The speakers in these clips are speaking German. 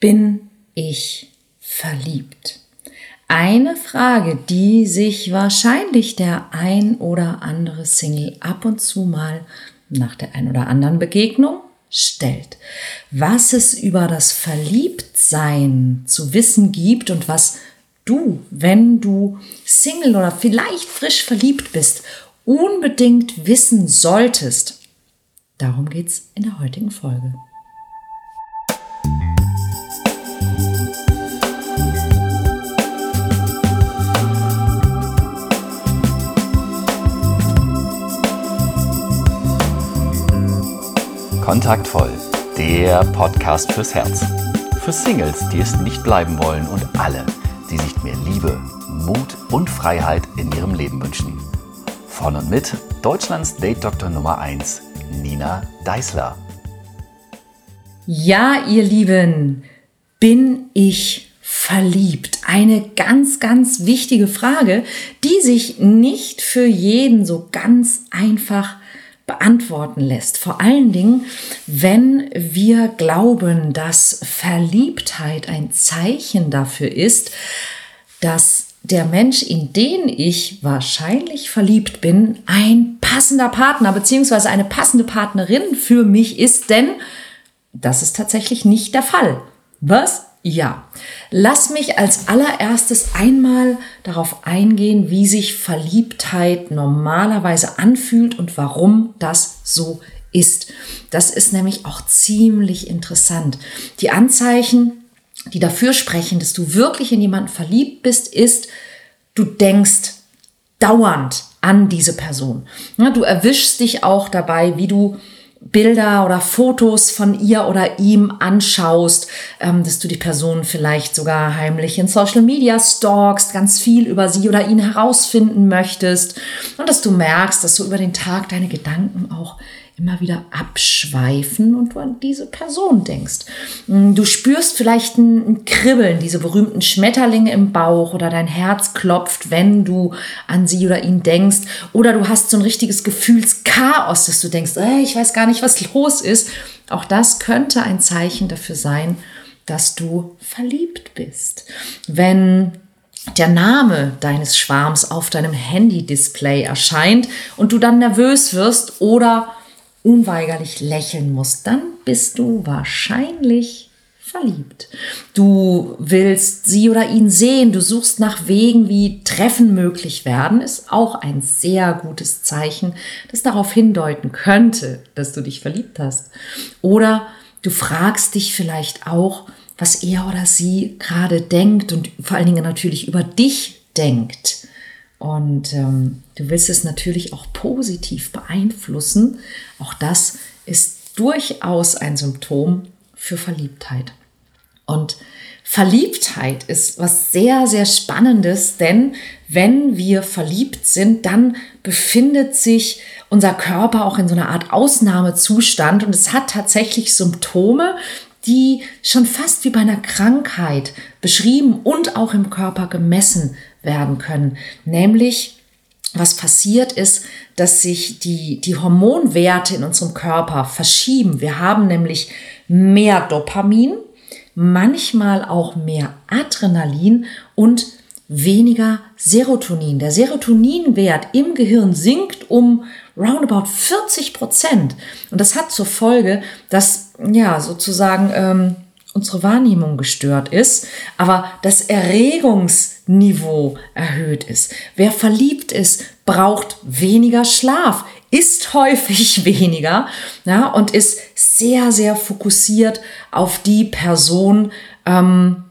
Bin ich verliebt? Eine Frage, die sich wahrscheinlich der ein oder andere Single ab und zu mal nach der ein oder anderen Begegnung stellt. Was es über das Verliebtsein zu wissen gibt und was du, wenn du Single oder vielleicht frisch verliebt bist, unbedingt wissen solltest. Darum geht's in der heutigen Folge. Kontaktvoll, der Podcast fürs Herz. Für Singles, die es nicht bleiben wollen und alle, die sich mehr Liebe, Mut und Freiheit in ihrem Leben wünschen. Von und mit Deutschlands Date-Doktor Nummer 1, Nina Deißler. Ja, ihr Lieben, bin ich verliebt? Eine ganz, ganz wichtige Frage, die sich nicht für jeden so ganz einfach beantworten lässt. Vor allen Dingen, wenn wir glauben, dass Verliebtheit ein Zeichen dafür ist, dass der Mensch, in den ich wahrscheinlich verliebt bin, ein passender Partner bzw. eine passende Partnerin für mich ist, denn das ist tatsächlich nicht der Fall. Was? Ja, lass mich als allererstes einmal darauf eingehen, wie sich Verliebtheit normalerweise anfühlt und warum das so ist. Das ist nämlich auch ziemlich interessant. Die Anzeichen, die dafür sprechen, dass du wirklich in jemanden verliebt bist, ist, du denkst dauernd an diese Person. du erwischst dich auch dabei, wie du Bilder oder Fotos von ihr oder ihm anschaust, ähm, dass du die Person vielleicht sogar heimlich in Social Media stalkst, ganz viel über sie oder ihn herausfinden möchtest. Und dass du merkst, dass du über den Tag deine Gedanken auch immer wieder abschweifen und du an diese Person denkst. Mm, du spürst vielleicht ein Kribbeln, diese berühmten Schmetterlinge im Bauch oder dein Herz klopft, wenn du an sie oder ihn denkst. Oder du hast so ein richtiges Gefühlschaos, dass du denkst, hey, ich weiß gar nicht, was los ist. Auch das könnte ein Zeichen dafür sein, dass du verliebt bist. Wenn der Name deines Schwarms auf deinem Handy-Display erscheint und du dann nervös wirst oder unweigerlich lächeln musst, dann bist du wahrscheinlich verliebt. Du willst sie oder ihn sehen, du suchst nach Wegen, wie Treffen möglich werden, ist auch ein sehr gutes Zeichen, das darauf hindeuten könnte, dass du dich verliebt hast. Oder du fragst dich vielleicht auch, was er oder sie gerade denkt und vor allen Dingen natürlich über dich denkt. Und ähm, du willst es natürlich auch positiv beeinflussen. Auch das ist durchaus ein Symptom für Verliebtheit. Und Verliebtheit ist was sehr, sehr Spannendes, denn wenn wir verliebt sind, dann befindet sich unser Körper auch in so einer Art Ausnahmezustand und es hat tatsächlich Symptome, die schon fast wie bei einer Krankheit beschrieben und auch im Körper gemessen werden können. Nämlich, was passiert ist, dass sich die, die Hormonwerte in unserem Körper verschieben. Wir haben nämlich mehr Dopamin, manchmal auch mehr Adrenalin und weniger Serotonin. Der Serotoninwert im Gehirn sinkt um roundabout 40 Prozent. Und das hat zur Folge, dass ja sozusagen ähm, unsere Wahrnehmung gestört ist, aber das Erregungsniveau erhöht ist. Wer verliebt ist, braucht weniger Schlaf, isst häufig weniger ja, und ist sehr, sehr fokussiert auf die Person, ähm,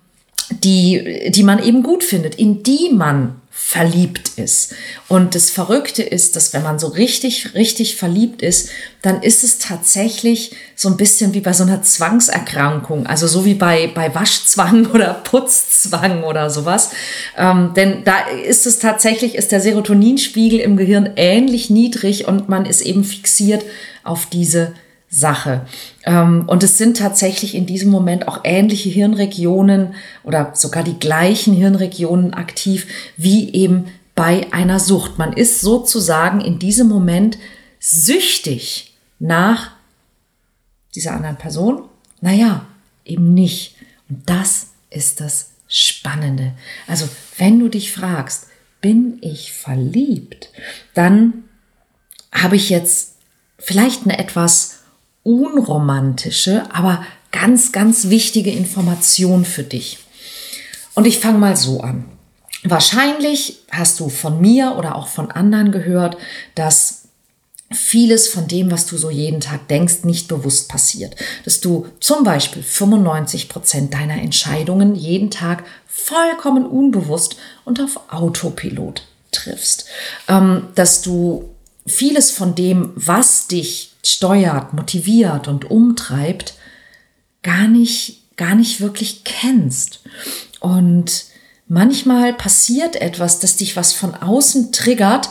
die, die man eben gut findet, in die man verliebt ist. Und das Verrückte ist, dass wenn man so richtig, richtig verliebt ist, dann ist es tatsächlich so ein bisschen wie bei so einer Zwangserkrankung, also so wie bei, bei Waschzwang oder Putzzwang oder sowas. Ähm, denn da ist es tatsächlich, ist der Serotoninspiegel im Gehirn ähnlich niedrig und man ist eben fixiert auf diese Sache. Ähm, und es sind tatsächlich in diesem Moment auch ähnliche Hirnregionen oder sogar die gleichen Hirnregionen aktiv wie eben bei einer Sucht. Man ist sozusagen in diesem Moment süchtig nach dieser anderen Person. Naja, eben nicht. Und das ist das Spannende. Also, wenn du dich fragst, bin ich verliebt, dann habe ich jetzt vielleicht eine etwas unromantische, aber ganz, ganz wichtige Information für dich. Und ich fange mal so an. Wahrscheinlich hast du von mir oder auch von anderen gehört, dass vieles von dem, was du so jeden Tag denkst, nicht bewusst passiert. Dass du zum Beispiel 95 Prozent deiner Entscheidungen jeden Tag vollkommen unbewusst und auf Autopilot triffst. Ähm, dass du vieles von dem, was dich steuert, motiviert und umtreibt, gar nicht, gar nicht wirklich kennst. Und manchmal passiert etwas, dass dich was von außen triggert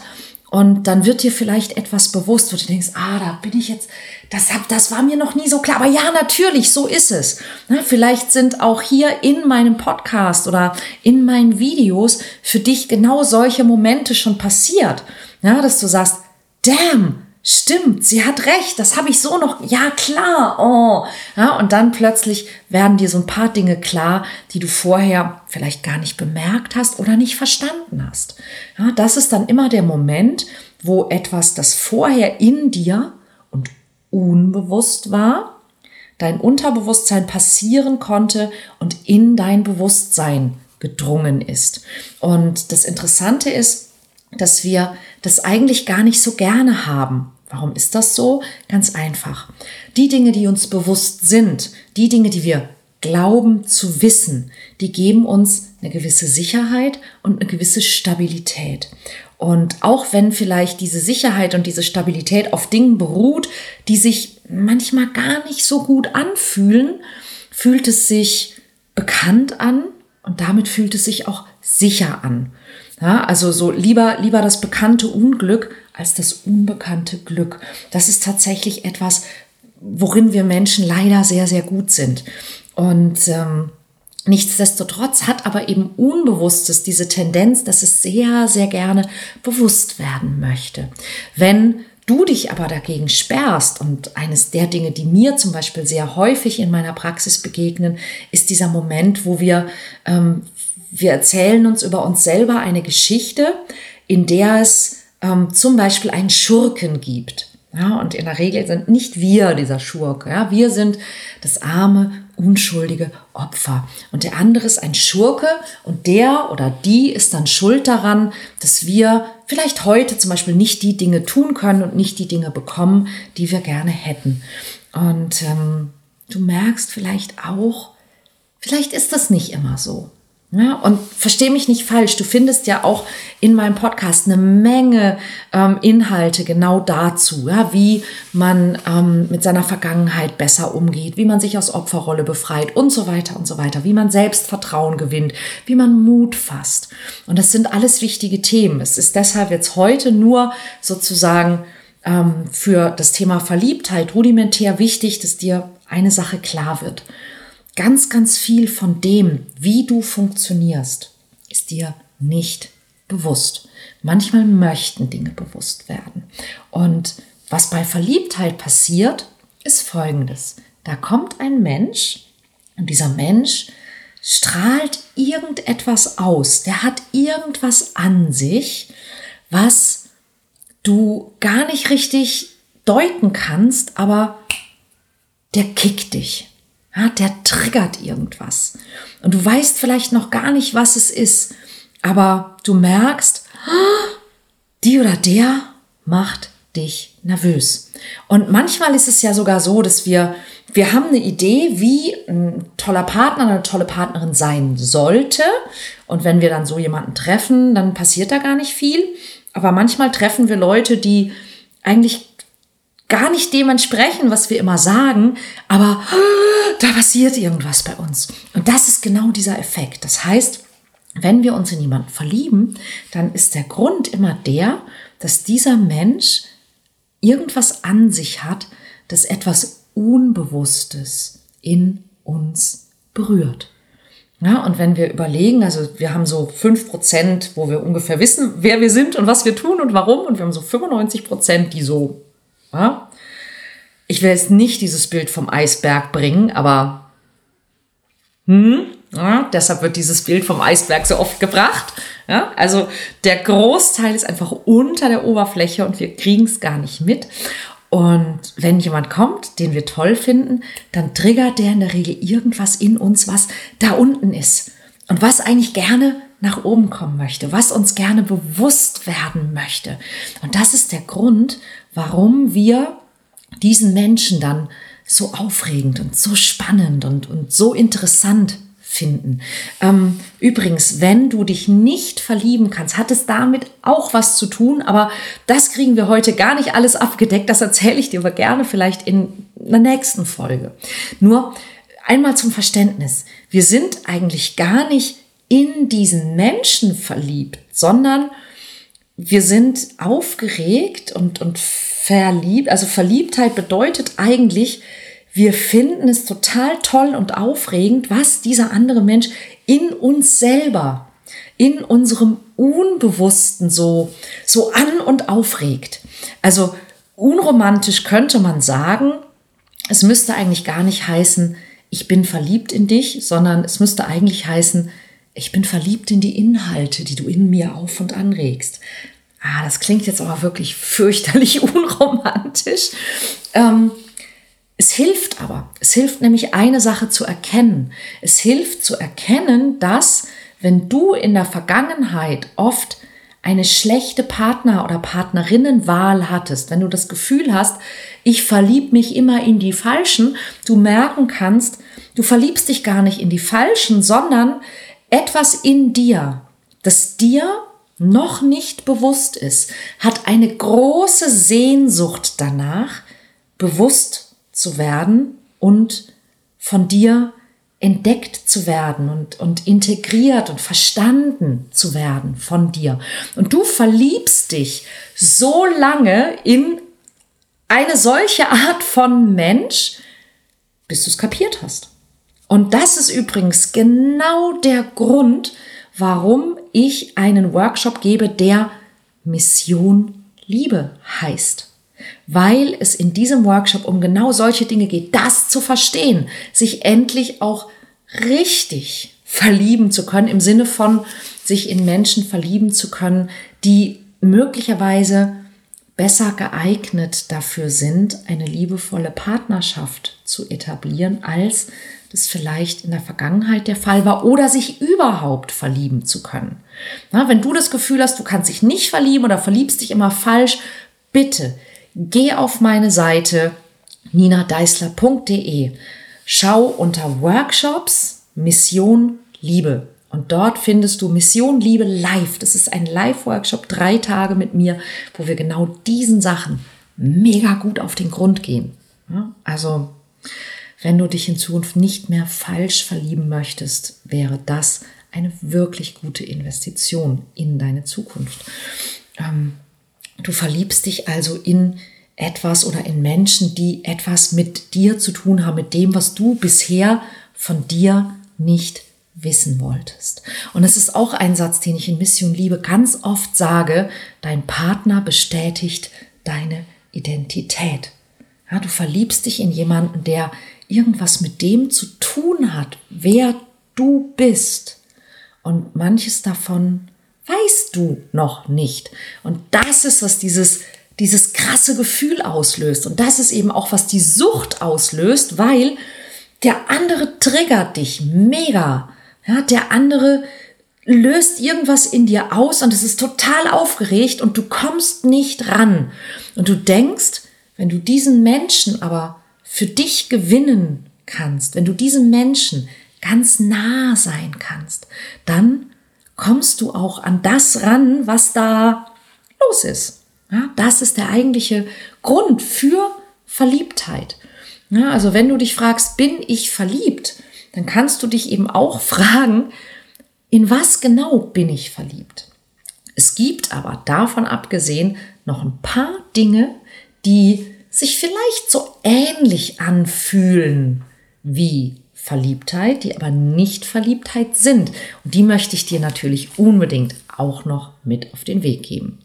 und dann wird dir vielleicht etwas bewusst, wo du denkst, ah, da bin ich jetzt, das, hab, das war mir noch nie so klar. Aber ja, natürlich, so ist es. Na, vielleicht sind auch hier in meinem Podcast oder in meinen Videos für dich genau solche Momente schon passiert. Ja, dass du sagst, damn, stimmt, sie hat recht, das habe ich so noch, ja klar, oh. Ja, und dann plötzlich werden dir so ein paar Dinge klar, die du vorher vielleicht gar nicht bemerkt hast oder nicht verstanden hast. Ja, das ist dann immer der Moment, wo etwas, das vorher in dir und unbewusst war, dein Unterbewusstsein passieren konnte und in dein Bewusstsein gedrungen ist. Und das Interessante ist, dass wir das eigentlich gar nicht so gerne haben. Warum ist das so? Ganz einfach. Die Dinge, die uns bewusst sind, die Dinge, die wir glauben zu wissen, die geben uns eine gewisse Sicherheit und eine gewisse Stabilität. Und auch wenn vielleicht diese Sicherheit und diese Stabilität auf Dingen beruht, die sich manchmal gar nicht so gut anfühlen, fühlt es sich bekannt an und damit fühlt es sich auch sicher an. Ja, also so lieber, lieber das bekannte Unglück als das unbekannte Glück. Das ist tatsächlich etwas, worin wir Menschen leider sehr, sehr gut sind. Und ähm, nichtsdestotrotz hat aber eben Unbewusstes diese Tendenz, dass es sehr, sehr gerne bewusst werden möchte. Wenn du dich aber dagegen sperrst und eines der Dinge, die mir zum Beispiel sehr häufig in meiner Praxis begegnen, ist dieser Moment, wo wir ähm, wir erzählen uns über uns selber eine Geschichte, in der es ähm, zum Beispiel einen Schurken gibt. Ja, und in der Regel sind nicht wir dieser Schurke. Ja, wir sind das arme, unschuldige Opfer. Und der andere ist ein Schurke und der oder die ist dann schuld daran, dass wir vielleicht heute zum Beispiel nicht die Dinge tun können und nicht die Dinge bekommen, die wir gerne hätten. Und ähm, du merkst vielleicht auch, vielleicht ist das nicht immer so. Ja, und verstehe mich nicht falsch, du findest ja auch in meinem Podcast eine Menge ähm, Inhalte genau dazu, ja, wie man ähm, mit seiner Vergangenheit besser umgeht, wie man sich aus Opferrolle befreit und so weiter und so weiter, wie man Selbstvertrauen gewinnt, wie man Mut fasst. Und das sind alles wichtige Themen. Es ist deshalb jetzt heute nur sozusagen ähm, für das Thema Verliebtheit rudimentär wichtig, dass dir eine Sache klar wird ganz, ganz viel von dem, wie du funktionierst, ist dir nicht bewusst. Manchmal möchten Dinge bewusst werden. Und was bei Verliebtheit passiert, ist Folgendes. Da kommt ein Mensch und dieser Mensch strahlt irgendetwas aus. Der hat irgendwas an sich, was du gar nicht richtig deuten kannst, aber der kickt dich. Ja, der triggert irgendwas. Und du weißt vielleicht noch gar nicht, was es ist, aber du merkst, die oder der macht dich nervös. Und manchmal ist es ja sogar so, dass wir, wir haben eine Idee, wie ein toller Partner, eine tolle Partnerin sein sollte. Und wenn wir dann so jemanden treffen, dann passiert da gar nicht viel. Aber manchmal treffen wir Leute, die eigentlich gar nicht dem entsprechen, was wir immer sagen, aber da passiert irgendwas bei uns. Und das ist genau dieser Effekt. Das heißt, wenn wir uns in jemanden verlieben, dann ist der Grund immer der, dass dieser Mensch irgendwas an sich hat, das etwas Unbewusstes in uns berührt. Ja, und wenn wir überlegen, also wir haben so fünf Prozent, wo wir ungefähr wissen, wer wir sind und was wir tun und warum, und wir haben so 95 Prozent, die so ja? Ich will jetzt nicht dieses Bild vom Eisberg bringen, aber Hm? Ja, deshalb wird dieses Bild vom Eisberg so oft gebracht. Ja, also der Großteil ist einfach unter der Oberfläche und wir kriegen es gar nicht mit. Und wenn jemand kommt, den wir toll finden, dann triggert der in der Regel irgendwas in uns, was da unten ist und was eigentlich gerne nach oben kommen möchte, was uns gerne bewusst werden möchte. Und das ist der Grund, warum wir diesen Menschen dann so aufregend und so spannend und, und so interessant finden. Ähm, übrigens, wenn du dich nicht verlieben kannst, hat es damit auch was zu tun, aber das kriegen wir heute gar nicht alles abgedeckt. Das erzähle ich dir aber gerne vielleicht in der nächsten Folge. Nur einmal zum Verständnis. Wir sind eigentlich gar nicht in diesen Menschen verliebt, sondern wir sind aufgeregt und, und verliebt. Also Verliebtheit bedeutet eigentlich, wir finden es total toll und aufregend, was dieser andere Mensch in uns selber, in unserem Unbewussten so, so an und aufregt. Also unromantisch könnte man sagen, es müsste eigentlich gar nicht heißen, ich bin verliebt in dich, sondern es müsste eigentlich heißen, ich bin verliebt in die Inhalte, die du in mir auf und anregst. Ah, das klingt jetzt aber wirklich fürchterlich unromantisch. Ähm, es hilft aber. Es hilft nämlich eine Sache zu erkennen. Es hilft zu erkennen, dass wenn du in der Vergangenheit oft eine schlechte Partner- oder Partnerinnenwahl hattest, wenn du das Gefühl hast, ich verlieb mich immer in die Falschen, du merken kannst, du verliebst dich gar nicht in die Falschen, sondern etwas in dir, das dir noch nicht bewusst ist, hat eine große Sehnsucht danach, bewusst zu werden und von dir entdeckt zu werden und, und integriert und verstanden zu werden von dir. Und du verliebst dich so lange in eine solche Art von Mensch, bis du es kapiert hast. Und das ist übrigens genau der Grund, warum ich einen Workshop gebe, der Mission Liebe heißt. Weil es in diesem Workshop um genau solche Dinge geht, das zu verstehen, sich endlich auch richtig verlieben zu können, im Sinne von sich in Menschen verlieben zu können, die möglicherweise besser geeignet dafür sind, eine liebevolle Partnerschaft zu etablieren, als das vielleicht in der Vergangenheit der Fall war oder sich überhaupt verlieben zu können. Na, wenn du das Gefühl hast, du kannst dich nicht verlieben oder verliebst dich immer falsch, bitte Geh auf meine Seite ninadeisler.de. Schau unter Workshops Mission Liebe. Und dort findest du Mission Liebe live. Das ist ein Live-Workshop, drei Tage mit mir, wo wir genau diesen Sachen mega gut auf den Grund gehen. Also, wenn du dich in Zukunft nicht mehr falsch verlieben möchtest, wäre das eine wirklich gute Investition in deine Zukunft. Ähm, Du verliebst dich also in etwas oder in Menschen, die etwas mit dir zu tun haben, mit dem, was du bisher von dir nicht wissen wolltest. Und es ist auch ein Satz, den ich in Mission Liebe ganz oft sage, dein Partner bestätigt deine Identität. Ja, du verliebst dich in jemanden, der irgendwas mit dem zu tun hat, wer du bist. Und manches davon weißt du noch nicht. Und das ist, was dieses, dieses krasse Gefühl auslöst. Und das ist eben auch, was die Sucht auslöst, weil der andere triggert dich mega. Ja, der andere löst irgendwas in dir aus und es ist total aufgeregt und du kommst nicht ran. Und du denkst, wenn du diesen Menschen aber für dich gewinnen kannst, wenn du diesem Menschen ganz nah sein kannst, dann kommst du auch an das ran, was da los ist. Ja, das ist der eigentliche Grund für Verliebtheit. Ja, also wenn du dich fragst, bin ich verliebt, dann kannst du dich eben auch fragen, in was genau bin ich verliebt? Es gibt aber davon abgesehen noch ein paar Dinge, die sich vielleicht so ähnlich anfühlen wie Verliebtheit, die aber nicht Verliebtheit sind. Und die möchte ich dir natürlich unbedingt auch noch mit auf den Weg geben.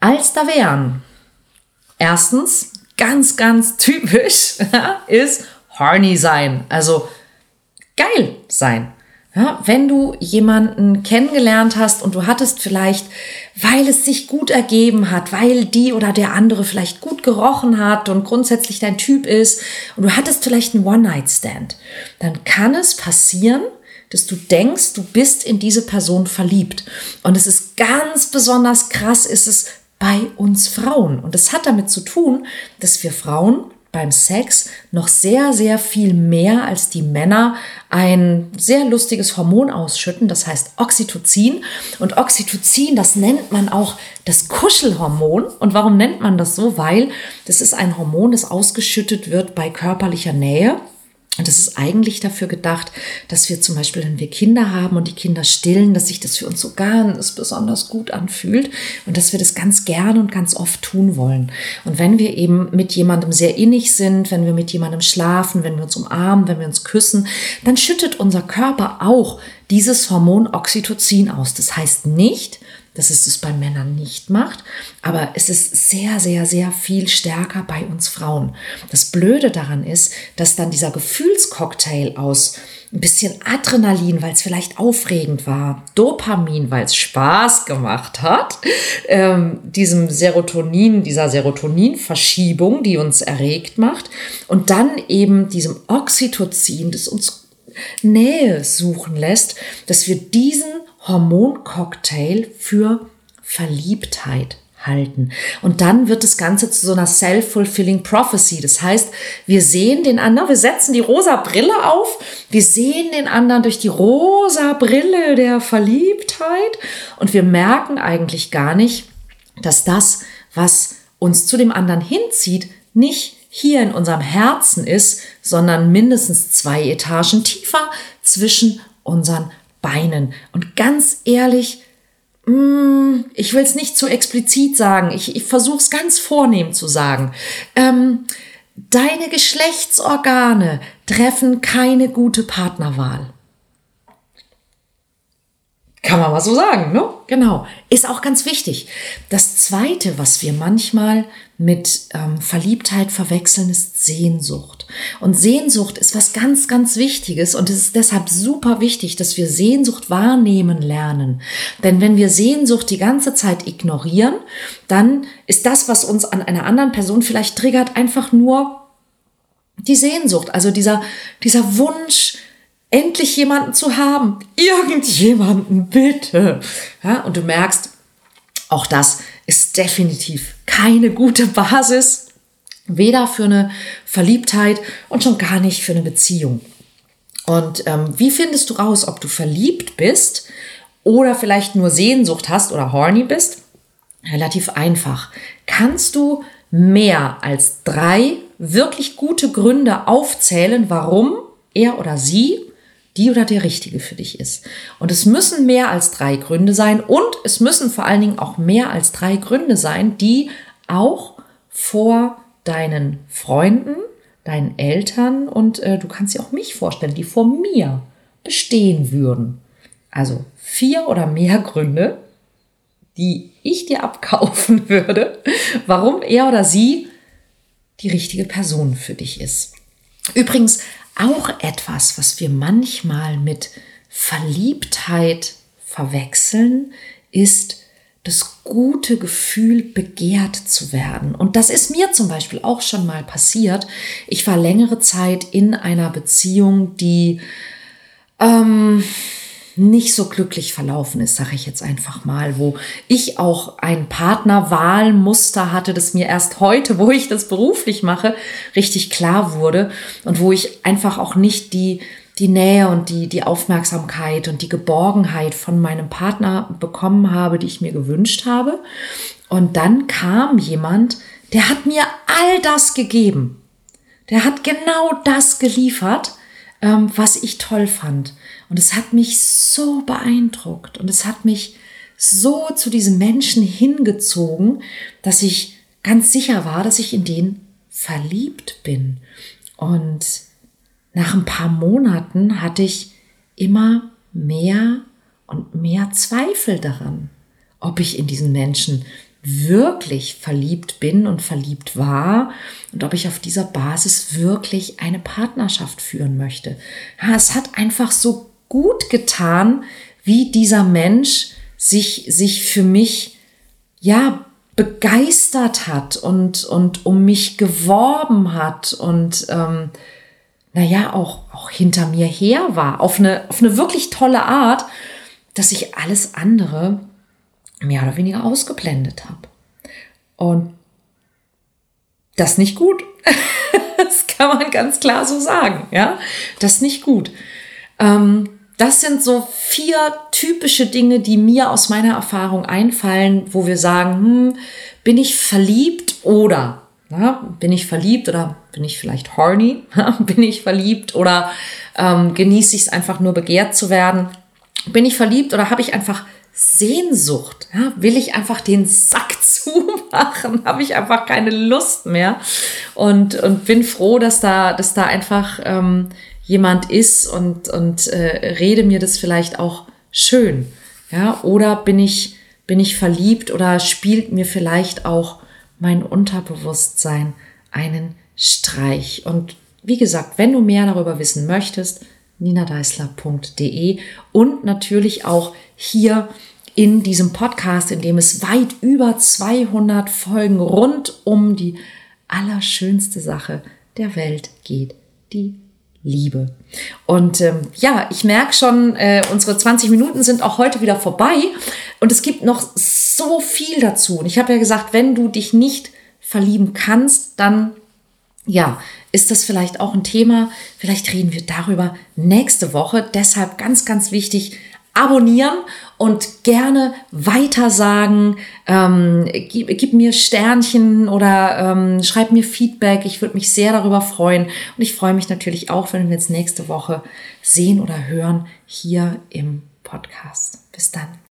Als da wären, erstens, ganz, ganz typisch, ist horny sein. Also geil sein. Ja, wenn du jemanden kennengelernt hast und du hattest vielleicht, weil es sich gut ergeben hat, weil die oder der andere vielleicht gut gerochen hat und grundsätzlich dein Typ ist und du hattest vielleicht einen One-Night-Stand, dann kann es passieren, dass du denkst, du bist in diese Person verliebt. Und es ist ganz besonders krass, ist es bei uns Frauen. Und es hat damit zu tun, dass wir Frauen beim Sex noch sehr, sehr viel mehr als die Männer ein sehr lustiges Hormon ausschütten, das heißt Oxytocin. Und Oxytocin, das nennt man auch das Kuschelhormon. Und warum nennt man das so? Weil das ist ein Hormon, das ausgeschüttet wird bei körperlicher Nähe. Und das ist eigentlich dafür gedacht, dass wir zum Beispiel, wenn wir Kinder haben und die Kinder stillen, dass sich das für uns so ganz besonders gut anfühlt und dass wir das ganz gern und ganz oft tun wollen. Und wenn wir eben mit jemandem sehr innig sind, wenn wir mit jemandem schlafen, wenn wir uns umarmen, wenn wir uns küssen, dann schüttet unser Körper auch dieses Hormon Oxytocin aus. Das heißt nicht, dass es das bei Männern nicht macht, aber es ist sehr, sehr, sehr viel stärker bei uns Frauen. Das Blöde daran ist, dass dann dieser Gefühlscocktail aus ein bisschen Adrenalin, weil es vielleicht aufregend war, Dopamin, weil es Spaß gemacht hat, ähm, diesem Serotonin, dieser Serotoninverschiebung, die uns erregt macht, und dann eben diesem Oxytocin, das uns Nähe suchen lässt, dass wir diesen Hormoncocktail für Verliebtheit halten. Und dann wird das Ganze zu so einer self-fulfilling prophecy. Das heißt, wir sehen den anderen, wir setzen die rosa Brille auf, wir sehen den anderen durch die rosa Brille der Verliebtheit und wir merken eigentlich gar nicht, dass das, was uns zu dem anderen hinzieht, nicht hier in unserem Herzen ist, sondern mindestens zwei Etagen tiefer zwischen unseren Beinen. Und ganz ehrlich, mm, ich will es nicht zu explizit sagen, ich, ich versuche es ganz vornehm zu sagen. Ähm, deine Geschlechtsorgane treffen keine gute Partnerwahl. Kann man mal so sagen, ne? Genau. Ist auch ganz wichtig. Das zweite, was wir manchmal mit ähm, Verliebtheit verwechseln, ist Sehnsucht. Und Sehnsucht ist was ganz, ganz Wichtiges und es ist deshalb super wichtig, dass wir Sehnsucht wahrnehmen lernen. Denn wenn wir Sehnsucht die ganze Zeit ignorieren, dann ist das, was uns an einer anderen Person vielleicht triggert, einfach nur die Sehnsucht. Also dieser, dieser Wunsch, endlich jemanden zu haben. Irgendjemanden, bitte. Ja, und du merkst, auch das ist definitiv keine gute Basis, weder für eine Verliebtheit und schon gar nicht für eine Beziehung. Und ähm, wie findest du raus, ob du verliebt bist oder vielleicht nur Sehnsucht hast oder horny bist? Relativ einfach. Kannst du mehr als drei wirklich gute Gründe aufzählen, warum er oder sie die oder der richtige für dich ist. Und es müssen mehr als drei Gründe sein und es müssen vor allen Dingen auch mehr als drei Gründe sein, die auch vor deinen Freunden, deinen Eltern und äh, du kannst dir auch mich vorstellen, die vor mir bestehen würden. Also vier oder mehr Gründe, die ich dir abkaufen würde, warum er oder sie die richtige Person für dich ist. Übrigens, auch etwas, was wir manchmal mit Verliebtheit verwechseln, ist das gute Gefühl, begehrt zu werden. Und das ist mir zum Beispiel auch schon mal passiert. Ich war längere Zeit in einer Beziehung, die ähm, nicht so glücklich verlaufen ist, sage ich jetzt einfach mal, wo ich auch ein Partnerwahlmuster hatte, das mir erst heute, wo ich das beruflich mache, richtig klar wurde und wo ich einfach auch nicht die die Nähe und die, die Aufmerksamkeit und die Geborgenheit von meinem Partner bekommen habe, die ich mir gewünscht habe. Und dann kam jemand, der hat mir all das gegeben. Der hat genau das geliefert, ähm, was ich toll fand. Und es hat mich so beeindruckt und es hat mich so zu diesem Menschen hingezogen, dass ich ganz sicher war, dass ich in den verliebt bin. Und nach ein paar Monaten hatte ich immer mehr und mehr Zweifel daran, ob ich in diesen Menschen wirklich verliebt bin und verliebt war und ob ich auf dieser Basis wirklich eine Partnerschaft führen möchte. Es hat einfach so gut getan, wie dieser Mensch sich, sich für mich, ja, begeistert hat und, und um mich geworben hat und, ähm, naja, auch, auch hinter mir her war, auf eine, auf eine wirklich tolle Art, dass ich alles andere mehr oder weniger ausgeblendet habe. Und das nicht gut. das kann man ganz klar so sagen, ja. Das nicht gut. Ähm, das sind so vier typische Dinge, die mir aus meiner Erfahrung einfallen, wo wir sagen, hm, bin ich verliebt oder na, bin ich verliebt oder bin ich vielleicht horny? bin ich verliebt oder ähm, genieße ich es einfach nur begehrt zu werden? Bin ich verliebt oder habe ich einfach Sehnsucht? Ja? Will ich einfach den Sack zumachen? habe ich einfach keine Lust mehr? Und, und bin froh, dass da, dass da einfach ähm, jemand ist und, und äh, rede mir das vielleicht auch schön. Ja? Oder bin ich, bin ich verliebt oder spielt mir vielleicht auch mein Unterbewusstsein einen Streich? Und wie gesagt, wenn du mehr darüber wissen möchtest, ninadeisler.de und natürlich auch hier in diesem Podcast, in dem es weit über 200 Folgen rund um die allerschönste Sache der Welt geht, die Liebe. Und ähm, ja, ich merke schon, äh, unsere 20 Minuten sind auch heute wieder vorbei und es gibt noch so viel dazu. Und ich habe ja gesagt, wenn du dich nicht verlieben kannst, dann ja, ist das vielleicht auch ein Thema. Vielleicht reden wir darüber nächste Woche. Deshalb ganz, ganz wichtig, abonnieren und gerne weitersagen. Ähm, gib, gib, mir Sternchen oder ähm, schreib mir Feedback. Ich würde mich sehr darüber freuen. Und ich freue mich natürlich auch, wenn wir uns nächste Woche sehen oder hören hier im Podcast. Bis dann.